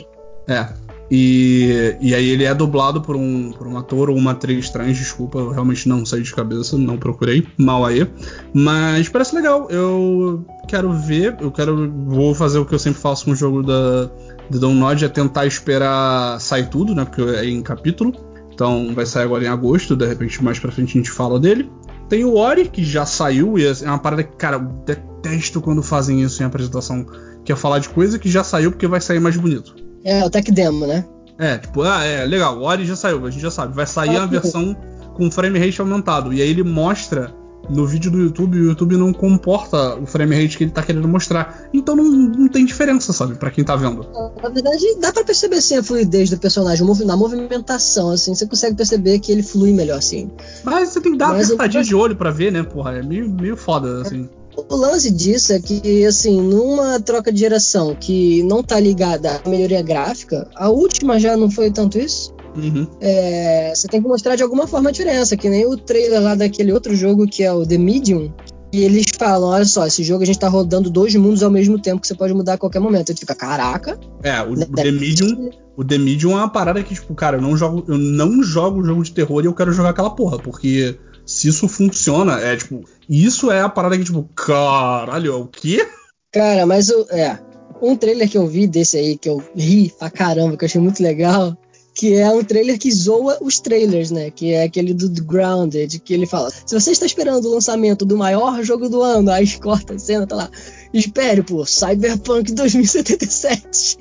É. E, e aí ele é dublado por um, por um ator ou uma atriz trans, desculpa, eu realmente não sei de cabeça, não procurei, mal aí. Mas parece legal, eu quero ver, eu quero. Vou fazer o que eu sempre faço com o jogo da, da Download, é tentar esperar sair tudo, né? Porque é em capítulo. Então vai sair agora em agosto, de repente mais pra frente a gente fala dele. Tem o Ori, que já saiu, e é uma parada que, cara, eu detesto quando fazem isso em apresentação que é falar de coisa que já saiu porque vai sair mais bonito. É, o tech demo, né? É, tipo, ah, é, legal, o Ori já saiu, a gente já sabe. Vai sair ah, a versão com frame rate aumentado. E aí ele mostra no vídeo do YouTube, o YouTube não comporta o frame rate que ele tá querendo mostrar. Então não, não tem diferença, sabe, para quem tá vendo. Na verdade, dá para perceber assim a fluidez do personagem, na movimentação, assim, você consegue perceber que ele flui melhor, assim. Mas você tem que dar uma apertadinha eu... de olho para ver, né, porra, é meio, meio foda, assim. É. O lance disso é que, assim, numa troca de geração que não tá ligada à melhoria gráfica, a última já não foi tanto isso? Uhum. É, você tem que mostrar de alguma forma a diferença, que nem o trailer lá daquele outro jogo que é o The Medium. E eles falam: olha só, esse jogo a gente tá rodando dois mundos ao mesmo tempo que você pode mudar a qualquer momento. Aí fica, caraca. É, o, o The Medium. O The Medium é uma parada que, tipo, cara, eu não jogo, eu não jogo jogo de terror e eu quero jogar aquela porra, porque se isso funciona, é tipo. Isso é a parada que, tipo, caralho, é o quê? Cara, mas o. É. Um trailer que eu vi desse aí, que eu ri pra caramba, que eu achei muito legal, que é um trailer que zoa os trailers, né? Que é aquele do Grounded, que ele fala: se você está esperando o lançamento do maior jogo do ano, aí corta a cena, tá lá. Espere por Cyberpunk 2077.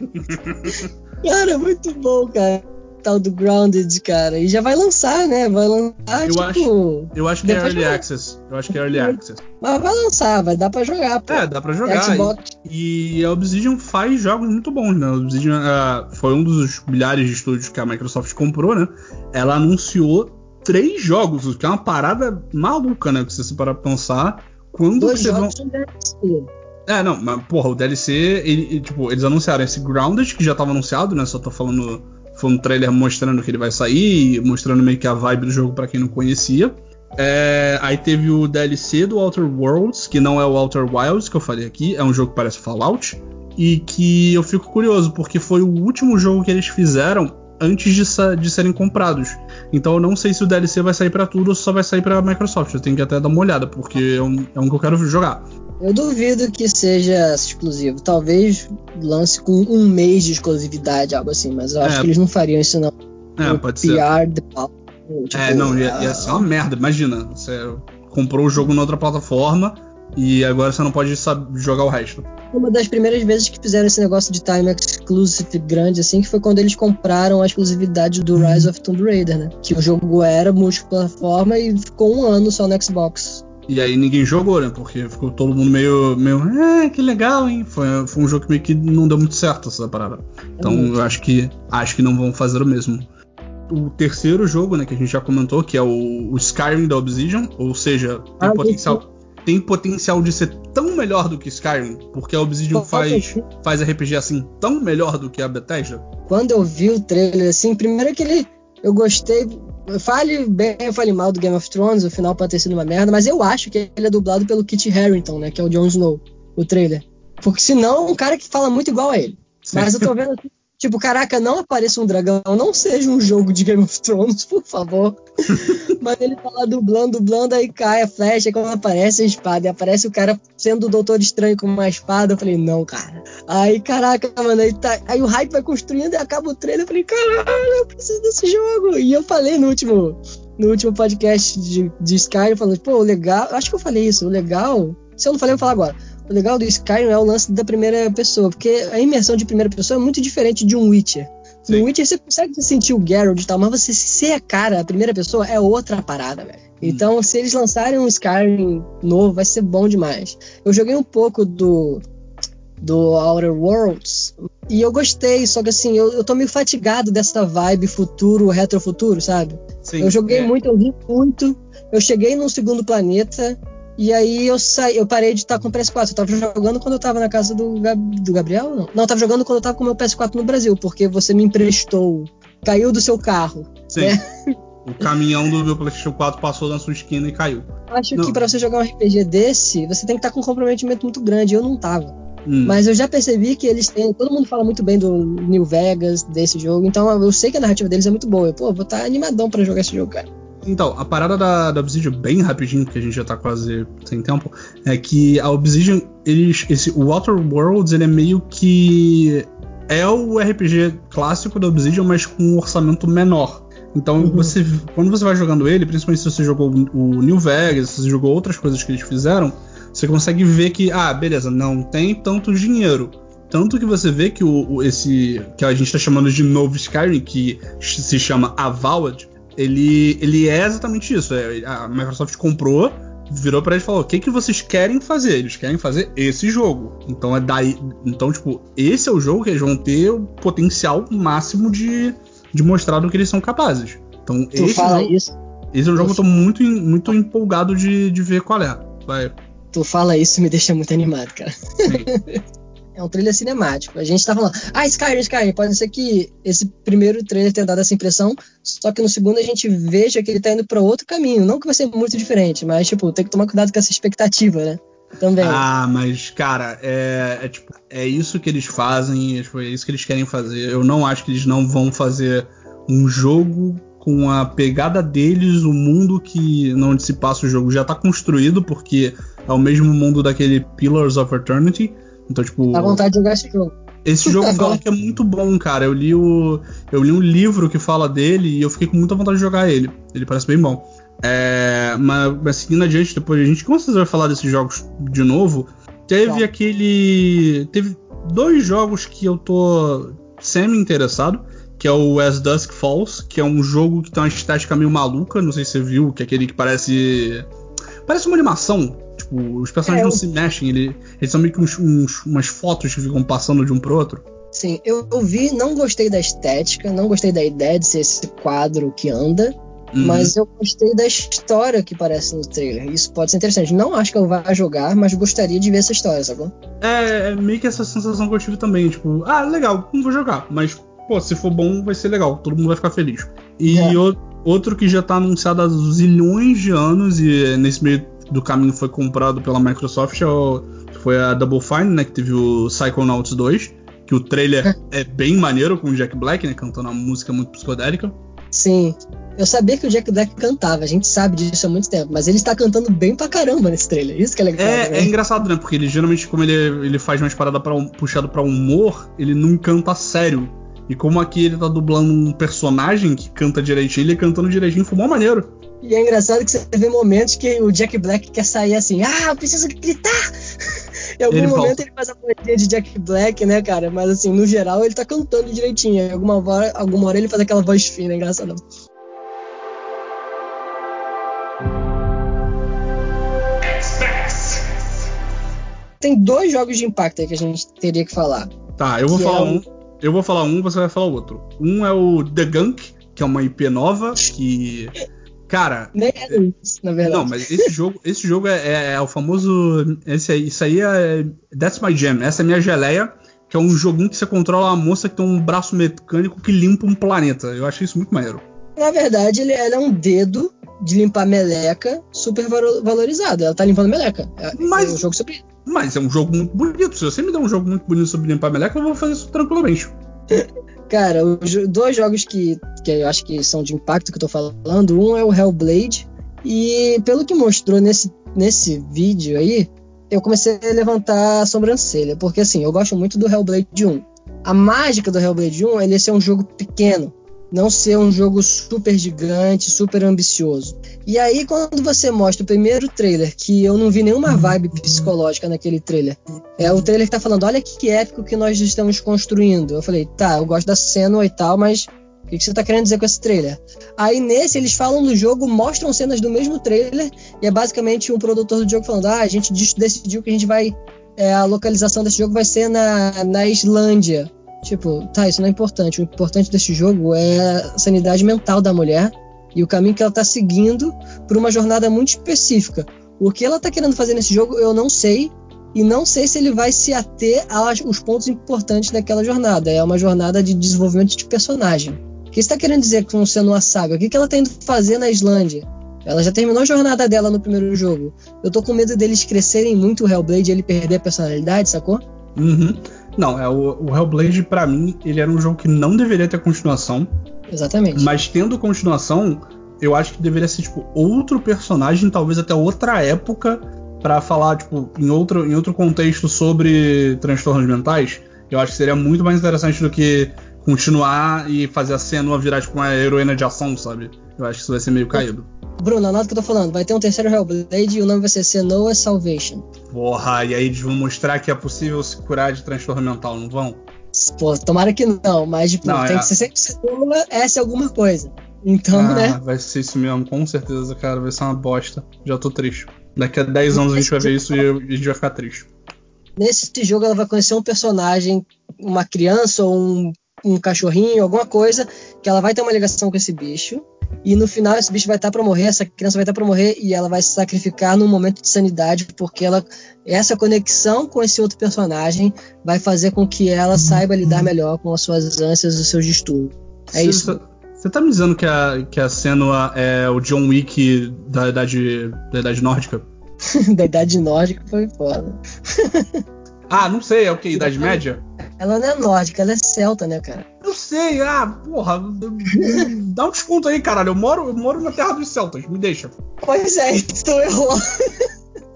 cara, muito bom, cara tal do Grounded, cara. E já vai lançar, né? Vai lançar, eu tipo... Acho, eu acho que é Early Access. Eu acho que é Early Access. Mas vai lançar, vai dar pra jogar, pô. É, dá pra jogar. Xbox. E, e a Obsidian faz jogos muito bons, né? A Obsidian uh, foi um dos milhares de estúdios que a Microsoft comprou, né? Ela anunciou três jogos, o que é uma parada maluca, né? Se você parar pra pensar. Quando Dois você jogos vão... É, não, mas porra, o DLC, ele, tipo, eles anunciaram esse Grounded, que já tava anunciado, né? Só tô falando foi um trailer mostrando que ele vai sair, mostrando meio que a vibe do jogo para quem não conhecia. É, aí teve o DLC do Outer Worlds, que não é o Outer Wilds que eu falei aqui, é um jogo que parece Fallout. E que eu fico curioso, porque foi o último jogo que eles fizeram antes de, de serem comprados. Então eu não sei se o DLC vai sair para tudo ou só vai sair para Microsoft. Eu tenho que até dar uma olhada, porque é um, é um que eu quero jogar. Eu duvido que seja exclusivo. Talvez lance com um mês de exclusividade, algo assim, mas eu acho é. que eles não fariam isso não. É, o pode PR ser. De. Tipo, é, não, ia, ia ser uma merda. Imagina, você comprou o jogo em outra plataforma e agora você não pode jogar o resto. Uma das primeiras vezes que fizeram esse negócio de time exclusive grande, assim, que foi quando eles compraram a exclusividade do Rise of Tomb Raider, né? Que o jogo era multiplataforma e ficou um ano só no Xbox. E aí ninguém jogou, né? Porque ficou todo mundo meio, meio, ah, que legal, hein? Foi, foi um jogo que meio que não deu muito certo essa parada. Então eu acho que acho que não vão fazer o mesmo. O terceiro jogo, né, que a gente já comentou, que é o, o Skyrim da Obsidian, ou seja, tem ah, potencial, tem potencial de ser tão melhor do que Skyrim, porque a Obsidian faz, faz RPG assim tão melhor do que a Bethesda. Quando eu vi o trailer, assim, primeiro que ele eu gostei Fale bem, fale mal do Game of Thrones, o final pode ter sido uma merda, mas eu acho que ele é dublado pelo Kit Harington, né? Que é o Jon Snow, o trailer. Porque senão, um cara que fala muito igual a ele. Mas eu tô vendo aqui Tipo, caraca, não apareça um dragão, não seja um jogo de Game of Thrones, por favor. Mas ele tá lá dublando, dublando, aí cai a flecha, quando aparece a espada, e aparece o cara sendo o Doutor Estranho com uma espada. Eu falei, não, cara. Aí, caraca, mano, aí, tá, aí o hype vai construindo e acaba o trailer. Eu falei, caralho, eu preciso desse jogo. E eu falei no último, no último podcast de, de Skyrim, falando, pô, legal, acho que eu falei isso, o legal. Se eu não falei, eu vou falar agora. O legal do Skyrim é o lance da primeira pessoa, porque a imersão de primeira pessoa é muito diferente de um Witcher. Sim. No Witcher você consegue sentir o Geralt e tal, mas você ser a cara, a primeira pessoa, é outra parada, velho. Hum. Então, se eles lançarem um Skyrim novo, vai ser bom demais. Eu joguei um pouco do do Outer Worlds. E eu gostei, só que assim, eu, eu tô meio fatigado dessa vibe futuro, retrofuturo, sabe? Sim, eu joguei é. muito, eu vi muito. Eu cheguei num segundo planeta, e aí eu saí, eu parei de estar com o PS4. Eu tava jogando quando eu tava na casa do, do Gabriel? Não. não, eu tava jogando quando eu tava com o meu PS4 no Brasil, porque você me emprestou. Caiu do seu carro. Sim. Né? O caminhão do meu PlayStation 4 passou na sua esquina e caiu. Acho não. que para você jogar um RPG desse, você tem que estar com um comprometimento muito grande. Eu não tava. Hum. Mas eu já percebi que eles têm. Todo mundo fala muito bem do New Vegas, desse jogo. Então eu sei que a narrativa deles é muito boa. Eu, pô, vou estar animadão para jogar esse jogo, cara. Então, a parada da, da Obsidian, bem rapidinho, que a gente já tá quase sem tempo, é que a Obsidian, eles, esse, o Outer Worlds, ele é meio que. É o RPG clássico da Obsidian, mas com um orçamento menor. Então, uhum. você, quando você vai jogando ele, principalmente se você jogou o New Vegas, se você jogou outras coisas que eles fizeram, você consegue ver que, ah, beleza, não tem tanto dinheiro. Tanto que você vê que o, o esse que a gente está chamando de novo Skyrim, que se chama Avowed, ele, ele é exatamente isso. É, a Microsoft comprou, virou para eles e falou: o que, que vocês querem fazer? Eles querem fazer esse jogo. Então é daí. Então, tipo, esse é o jogo que eles vão ter o potencial máximo de, de mostrar do que eles são capazes. Então, tu esse fala jogo, isso. Esse é um jogo que eu tô muito, muito empolgado de, de ver qual é. Vai. Tu fala isso me deixa muito animado, cara. É um trailer cinemático. A gente tá falando, ah, Skyrim, Skyrim. Pode ser que esse primeiro trailer tenha dado essa impressão, só que no segundo a gente veja que ele tá indo para outro caminho. Não que vai ser muito diferente, mas, tipo, tem que tomar cuidado com essa expectativa, né? Também. Ah, mas, cara, é, é, tipo, é isso que eles fazem, é, tipo, é isso que eles querem fazer. Eu não acho que eles não vão fazer um jogo com a pegada deles, o mundo que onde se passa o jogo já tá construído, porque é o mesmo mundo daquele Pillars of Eternity. Então, tipo. Dá vontade de jogar esse jogo. Esse jogo fala que é muito bom, cara. Eu li, o, eu li um livro que fala dele e eu fiquei com muita vontade de jogar ele. Ele parece bem bom. É, mas, mas, seguindo adiante, depois a gente com certeza vai falar desses jogos de novo. Teve aquele. Teve dois jogos que eu tô semi-interessado. Que é o As Dusk Falls, que é um jogo que tem uma estética meio maluca. Não sei se você viu, que é aquele que parece. Parece uma animação Tipo, os personagens é, não eu... se mexem, ele, eles são meio que uns, uns, umas fotos que ficam passando de um pro outro. Sim, eu, eu, vi, não gostei da estética, não gostei da ideia de ser esse quadro que anda, uhum. mas eu gostei da história que parece no trailer. Isso pode ser interessante. Não acho que eu vá jogar, mas gostaria de ver essa história, sabe? É, é meio que essa sensação que eu tive também, tipo, ah, legal, não vou jogar, mas, pô, se for bom, vai ser legal, todo mundo vai ficar feliz. E é. outro que já tá anunciado há zilhões de anos e nesse meio do caminho foi comprado pela Microsoft é foi a Double Fine, né? Que teve o Psychonauts 2, que o trailer é bem maneiro com o Jack Black, né? Cantando uma música muito psicodélica. Sim. Eu sabia que o Jack Black cantava, a gente sabe disso há muito tempo, mas ele está cantando bem pra caramba nesse trailer. Isso que é legal. É, né? é engraçado, né? Porque ele geralmente, como ele, ele faz umas paradas pra, puxado pra humor, ele não canta sério. E como aqui ele tá dublando um personagem que canta direitinho, ele cantando direitinho foi mó maneiro. E é engraçado que você vê momentos que o Jack Black quer sair assim, ah, eu preciso gritar! em algum ele momento volta. ele faz a poesia de Jack Black, né, cara? Mas assim, no geral ele tá cantando direitinho. Em alguma hora, alguma hora ele faz aquela voz fina, é engraçado. Tem dois jogos de impacto aí que a gente teria que falar. Tá, eu vou falar é um. Eu vou falar um, você vai falar o outro. Um é o The Gunk, que é uma IP nova que Cara. Nem é isso, na verdade. Não, mas esse jogo, esse jogo é, é, é o famoso. Esse isso aí é. That's my jam. Essa é minha geleia. Que é um joguinho que você controla uma moça que tem um braço mecânico que limpa um planeta. Eu achei isso muito maneiro. Na verdade, ele, é um dedo de limpar meleca super valorizado. Ela tá limpando meleca. É, mas, é um jogo sobre. Mas é um jogo muito bonito. Se você me der um jogo muito bonito sobre limpar meleca, eu vou fazer isso tranquilamente. Cara, os dois jogos que, que eu acho que são de impacto que eu tô falando, um é o Hellblade, e pelo que mostrou nesse, nesse vídeo aí, eu comecei a levantar a sobrancelha, porque assim, eu gosto muito do Hellblade 1. A mágica do Hellblade 1 é ele ser um jogo pequeno, não ser um jogo super gigante, super ambicioso. E aí, quando você mostra o primeiro trailer, que eu não vi nenhuma vibe psicológica naquele trailer, é o trailer que tá falando: olha que épico que nós estamos construindo. Eu falei, tá, eu gosto da cena e tal, mas o que, você tá querendo dizer com esse trailer? Aí nesse eles falam do jogo, mostram cenas do mesmo trailer, e é basicamente um produtor do jogo falando: ah, a gente decidiu que a gente vai. É, a localização desse jogo vai ser na, na Islândia. Tipo, tá, isso não é importante. O importante desse jogo é a sanidade mental da mulher e o caminho que ela tá seguindo por uma jornada muito específica. O que ela tá querendo fazer nesse jogo, eu não sei. E não sei se ele vai se ater aos pontos importantes daquela jornada. É uma jornada de desenvolvimento de personagem. O que está querendo dizer com sendo uma saga? O que, que ela tá indo fazer na Islândia? Ela já terminou a jornada dela no primeiro jogo. Eu tô com medo deles crescerem muito o Hellblade e ele perder a personalidade, sacou? Uhum. Não, é o, o Hellblade, para mim, ele era um jogo que não deveria ter continuação. Exatamente. Mas tendo continuação, eu acho que deveria ser, tipo, outro personagem, talvez até outra época, para falar, tipo, em outro, em outro contexto sobre transtornos mentais. Eu acho que seria muito mais interessante do que continuar e fazer a cena virar, tipo, uma heroína de ação, sabe? Eu acho que isso vai ser meio caído. Bruno, anota o que eu tô falando. Vai ter um terceiro Hellblade e o nome vai ser Senua Salvation. Porra, e aí eles vão mostrar que é possível se curar de transtorno mental, não vão? Pô, tomara que não, mas tipo, não, tem é. que ser sempre Senua, essa é alguma coisa. Então, ah, né? Vai ser isso mesmo, com certeza, cara. Vai ser uma bosta. Já tô triste. Daqui a 10 anos a gente vai ver isso e a gente vai ficar triste. Nesse jogo ela vai conhecer um personagem, uma criança ou um, um cachorrinho, alguma coisa, que ela vai ter uma ligação com esse bicho. E no final esse bicho vai estar para morrer, essa criança vai estar para morrer e ela vai se sacrificar num momento de sanidade, porque ela essa conexão com esse outro personagem vai fazer com que ela saiba lidar melhor com as suas ânsias e os seus distúrbios. É Sim, isso. Você tá me dizendo que a, que a Senua é o John Wick da idade, da idade nórdica? da idade nórdica foi foda. ah, não sei, é o que? Idade média? Ela não é nórdica, ela é celta, né, cara? Eu sei, ah, porra, dá um desconto aí, caralho. Eu moro, eu moro na terra dos celtas, me deixa. Pois é, tu errou.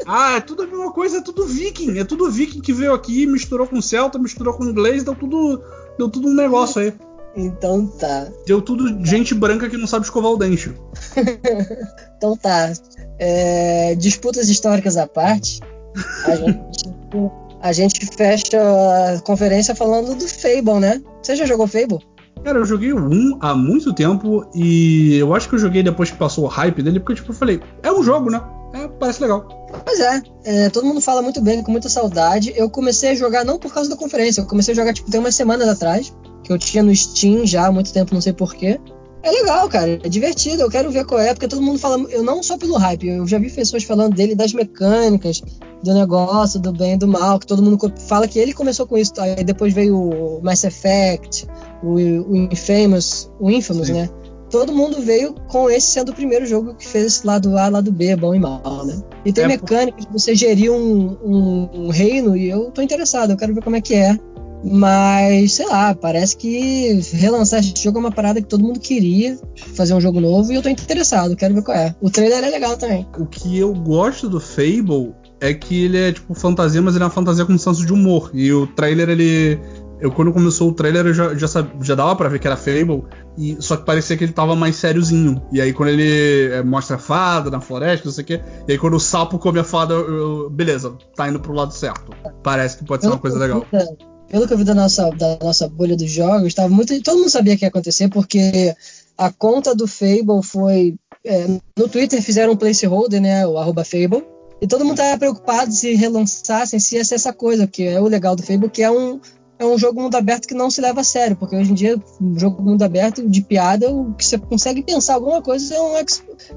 Ah, é tudo a mesma coisa, é tudo viking. É tudo viking que veio aqui, misturou com celta, misturou com inglês, deu tudo, deu tudo um negócio aí. Então tá. Deu tudo gente branca que não sabe escovar o dente. então tá. É, disputas históricas à parte, a gente a gente fecha a conferência falando do Fable, né? Você já jogou Fable? Cara, eu joguei um há muito tempo e eu acho que eu joguei depois que passou o hype dele, porque tipo, eu falei, é um jogo, né? É, parece legal. Pois é, é, todo mundo fala muito bem, com muita saudade. Eu comecei a jogar não por causa da conferência, eu comecei a jogar tipo tem umas semanas atrás, que eu tinha no Steam já há muito tempo, não sei porquê. É legal, cara. É divertido. Eu quero ver qual é, porque todo mundo fala. Eu não só pelo hype, eu já vi pessoas falando dele das mecânicas, do negócio, do bem e do mal, que todo mundo fala que ele começou com isso. Aí depois veio o Mass Effect, o, o Infamous, o Infamous, Sim. né? Todo mundo veio com esse sendo o primeiro jogo que fez esse lado A, lado B, bom e mal, né? E tem é, mecânicas de você gerir um, um, um reino e eu tô interessado, eu quero ver como é que é. Mas, sei lá, parece que relançar esse jogo é uma parada que todo mundo queria fazer um jogo novo e eu tô interessado, quero ver qual é. O trailer é legal também. O que eu gosto do Fable é que ele é tipo fantasia, mas ele é uma fantasia com senso de humor. E o trailer, ele. Eu, quando começou o trailer, eu já, já, sabia, já dava pra ver que era Fable, e, só que parecia que ele tava mais sériozinho. E aí, quando ele é, mostra a fada na floresta, não sei o quê, e aí, quando o sapo come a fada, eu, eu, beleza, tá indo pro lado certo. Parece que pode ser uma coisa legal pelo que eu vi da nossa, da nossa bolha dos jogos, tava muito, todo mundo sabia que ia acontecer, porque a conta do Fable foi. É, no Twitter fizeram um placeholder, né? O arroba Fable. E todo mundo tava preocupado se relançassem, se ia ser essa coisa, que é o legal do Fable, que é um, é um jogo mundo aberto que não se leva a sério, porque hoje em dia, um jogo mundo aberto de piada, o que você consegue pensar alguma coisa é um,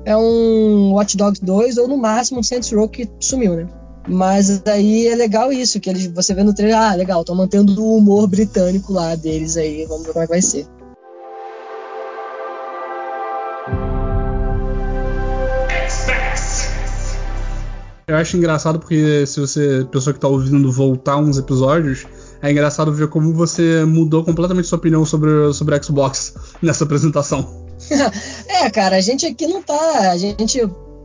é um Watch Dogs 2 ou no máximo um Saints Row que sumiu, né? Mas aí é legal isso, que eles, você vê no trailer, ah, legal, estão mantendo o humor britânico lá deles aí, vamos ver como é que vai ser. eu acho engraçado porque se você, pessoa que tá ouvindo, voltar uns episódios, é engraçado ver como você mudou completamente sua opinião sobre, sobre Xbox nessa apresentação. é, cara, a gente aqui não tá. A gente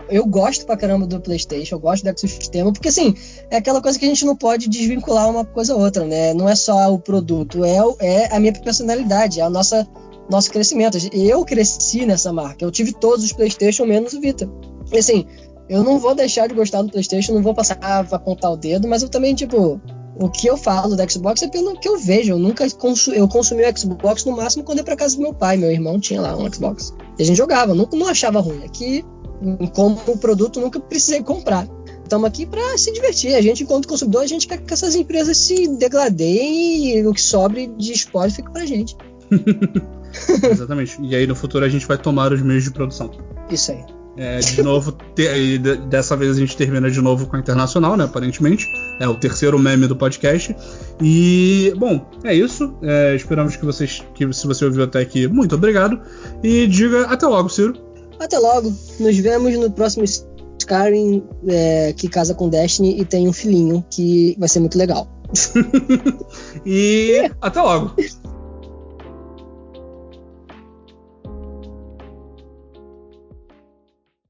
eu gosto pra caramba do PlayStation, eu gosto do ecossistema, porque assim, é aquela coisa que a gente não pode desvincular uma coisa ou outra, né? Não é só o produto, é, é a minha personalidade, é nossa nosso crescimento. Eu cresci nessa marca, eu tive todos os PlayStation menos o Vita. E assim, eu não vou deixar de gostar do PlayStation, não vou passar a apontar o dedo, mas eu também, tipo, o que eu falo do Xbox é pelo que eu vejo. Eu nunca consu eu consumi o Xbox no máximo quando ia pra casa do meu pai. Meu irmão tinha lá um Xbox. E a gente jogava, nunca não achava ruim. Aqui, como produto, nunca precisei comprar. Estamos aqui para se divertir. A gente, enquanto consumidor, a gente quer que essas empresas se degradeiem e o que sobre de spoiler fique pra gente. Exatamente. E aí no futuro a gente vai tomar os meios de produção. Isso aí. É, de novo, te, dessa vez a gente termina de novo com a Internacional, né? Aparentemente. É o terceiro meme do podcast. E, bom, é isso. É, esperamos que vocês, que se você ouviu até aqui, muito obrigado. E diga até logo, Ciro. Até logo. Nos vemos no próximo Skyrim, é, que casa com Destiny e tem um filhinho que vai ser muito legal. e até logo.